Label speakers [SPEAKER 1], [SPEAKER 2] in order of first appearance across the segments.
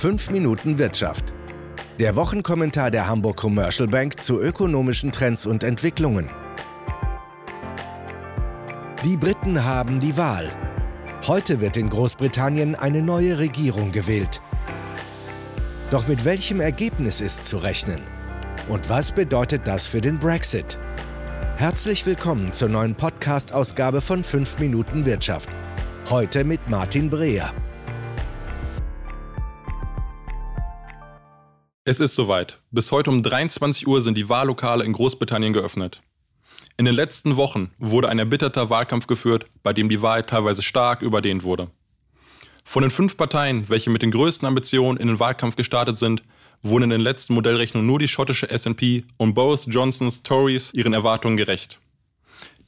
[SPEAKER 1] 5 Minuten Wirtschaft. Der Wochenkommentar der Hamburg Commercial Bank zu ökonomischen Trends und Entwicklungen. Die Briten haben die Wahl. Heute wird in Großbritannien eine neue Regierung gewählt. Doch mit welchem Ergebnis ist zu rechnen? Und was bedeutet das für den Brexit? Herzlich willkommen zur neuen Podcast-Ausgabe von 5 Minuten Wirtschaft. Heute mit Martin Breer.
[SPEAKER 2] Es ist soweit. Bis heute um 23 Uhr sind die Wahllokale in Großbritannien geöffnet. In den letzten Wochen wurde ein erbitterter Wahlkampf geführt, bei dem die Wahl teilweise stark überdehnt wurde. Von den fünf Parteien, welche mit den größten Ambitionen in den Wahlkampf gestartet sind, wurden in den letzten Modellrechnungen nur die schottische SNP und Boris Johnsons Tories ihren Erwartungen gerecht.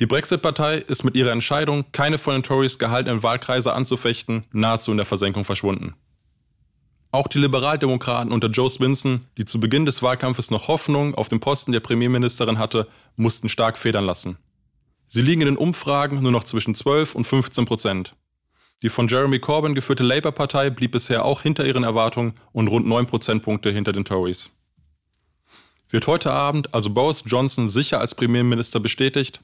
[SPEAKER 2] Die Brexit-Partei ist mit ihrer Entscheidung, keine von den Tories gehaltenen Wahlkreise anzufechten, nahezu in der Versenkung verschwunden. Auch die Liberaldemokraten unter Joe Swinson, die zu Beginn des Wahlkampfes noch Hoffnung auf den Posten der Premierministerin hatte, mussten stark federn lassen. Sie liegen in den Umfragen nur noch zwischen 12 und 15 Prozent. Die von Jeremy Corbyn geführte Labour-Partei blieb bisher auch hinter ihren Erwartungen und rund 9 Prozentpunkte hinter den Tories. Wird heute Abend also Boris Johnson sicher als Premierminister bestätigt?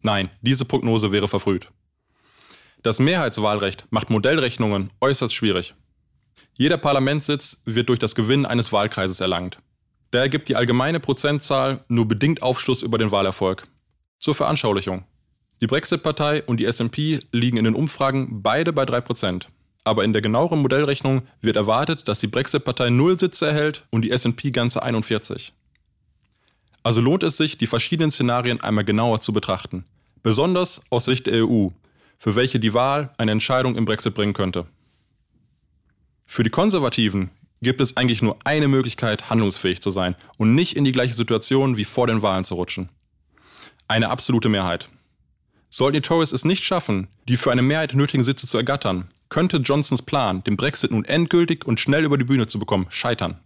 [SPEAKER 2] Nein, diese Prognose wäre verfrüht. Das Mehrheitswahlrecht macht Modellrechnungen äußerst schwierig. Jeder Parlamentssitz wird durch das Gewinnen eines Wahlkreises erlangt. Daher gibt die allgemeine Prozentzahl nur bedingt Aufschluss über den Wahlerfolg. Zur Veranschaulichung. Die Brexit-Partei und die SMP liegen in den Umfragen beide bei 3%. Aber in der genaueren Modellrechnung wird erwartet, dass die Brexit-Partei 0 Sitze erhält und die SMP ganze 41. Also lohnt es sich, die verschiedenen Szenarien einmal genauer zu betrachten. Besonders aus Sicht der EU, für welche die Wahl eine Entscheidung im Brexit bringen könnte. Für die Konservativen gibt es eigentlich nur eine Möglichkeit, handlungsfähig zu sein und nicht in die gleiche Situation wie vor den Wahlen zu rutschen. Eine absolute Mehrheit. Sollten die Tories es nicht schaffen, die für eine Mehrheit nötigen Sitze zu ergattern, könnte Johnsons Plan, den Brexit nun endgültig und schnell über die Bühne zu bekommen, scheitern.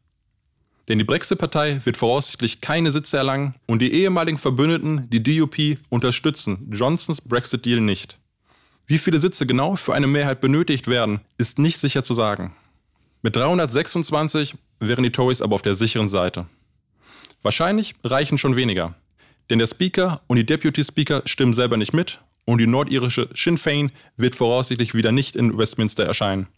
[SPEAKER 2] Denn die Brexit-Partei wird voraussichtlich keine Sitze erlangen und die ehemaligen Verbündeten, die DUP, unterstützen Johnsons Brexit-Deal nicht. Wie viele Sitze genau für eine Mehrheit benötigt werden, ist nicht sicher zu sagen. Mit 326 wären die Tories aber auf der sicheren Seite. Wahrscheinlich reichen schon weniger. Denn der Speaker und die Deputy Speaker stimmen selber nicht mit und die nordirische Sinn Fein wird voraussichtlich wieder nicht in Westminster erscheinen.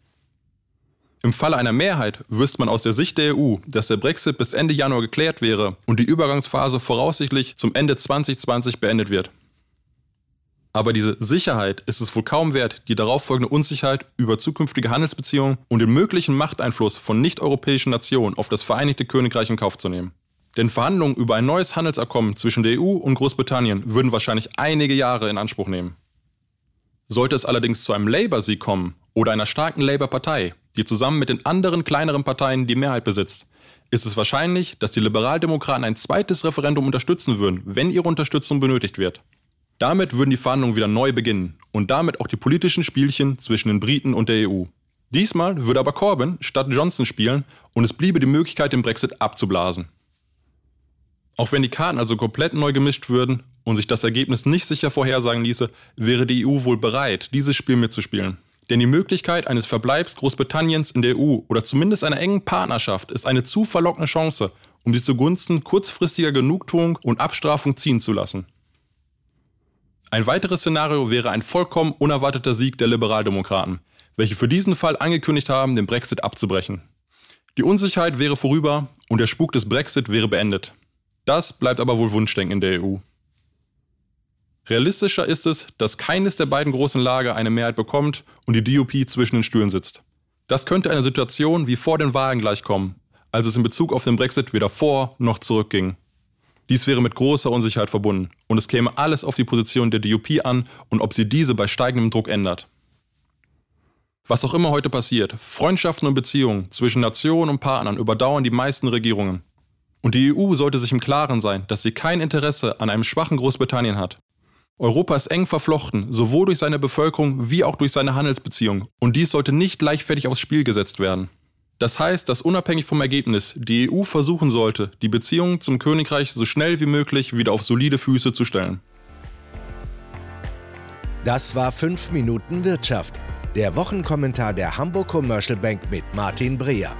[SPEAKER 2] Im Falle einer Mehrheit wüsste man aus der Sicht der EU, dass der Brexit bis Ende Januar geklärt wäre und die Übergangsphase voraussichtlich zum Ende 2020 beendet wird. Aber diese Sicherheit ist es wohl kaum wert, die darauffolgende Unsicherheit über zukünftige Handelsbeziehungen und den möglichen Machteinfluss von nicht-europäischen Nationen auf das Vereinigte Königreich in Kauf zu nehmen. Denn Verhandlungen über ein neues Handelsabkommen zwischen der EU und Großbritannien würden wahrscheinlich einige Jahre in Anspruch nehmen. Sollte es allerdings zu einem Labour-Sieg kommen oder einer starken Labour-Partei, die zusammen mit den anderen kleineren Parteien die Mehrheit besitzt, ist es wahrscheinlich, dass die Liberaldemokraten ein zweites Referendum unterstützen würden, wenn ihre Unterstützung benötigt wird. Damit würden die Verhandlungen wieder neu beginnen und damit auch die politischen Spielchen zwischen den Briten und der EU. Diesmal würde aber Corbyn statt Johnson spielen und es bliebe die Möglichkeit, den Brexit abzublasen. Auch wenn die Karten also komplett neu gemischt würden und sich das Ergebnis nicht sicher vorhersagen ließe, wäre die EU wohl bereit, dieses Spiel mitzuspielen. Denn die Möglichkeit eines Verbleibs Großbritanniens in der EU oder zumindest einer engen Partnerschaft ist eine zu verlockende Chance, um sie zugunsten kurzfristiger Genugtuung und Abstrafung ziehen zu lassen. Ein weiteres Szenario wäre ein vollkommen unerwarteter Sieg der Liberaldemokraten, welche für diesen Fall angekündigt haben, den Brexit abzubrechen. Die Unsicherheit wäre vorüber und der Spuk des Brexit wäre beendet. Das bleibt aber wohl Wunschdenken in der EU. Realistischer ist es, dass keines der beiden großen Lager eine Mehrheit bekommt und die DUP zwischen den Stühlen sitzt. Das könnte eine Situation wie vor den Wahlen gleichkommen, als es in Bezug auf den Brexit weder vor noch zurückging. Dies wäre mit großer Unsicherheit verbunden und es käme alles auf die Position der DUP an und ob sie diese bei steigendem Druck ändert. Was auch immer heute passiert, Freundschaften und Beziehungen zwischen Nationen und Partnern überdauern die meisten Regierungen. Und die EU sollte sich im Klaren sein, dass sie kein Interesse an einem schwachen Großbritannien hat. Europa ist eng verflochten, sowohl durch seine Bevölkerung wie auch durch seine Handelsbeziehungen, und dies sollte nicht leichtfertig aufs Spiel gesetzt werden. Das heißt, dass unabhängig vom Ergebnis die EU versuchen sollte, die Beziehungen zum Königreich so schnell wie möglich wieder auf solide Füße zu stellen.
[SPEAKER 1] Das war 5 Minuten Wirtschaft, der Wochenkommentar der Hamburg Commercial Bank mit Martin Breer.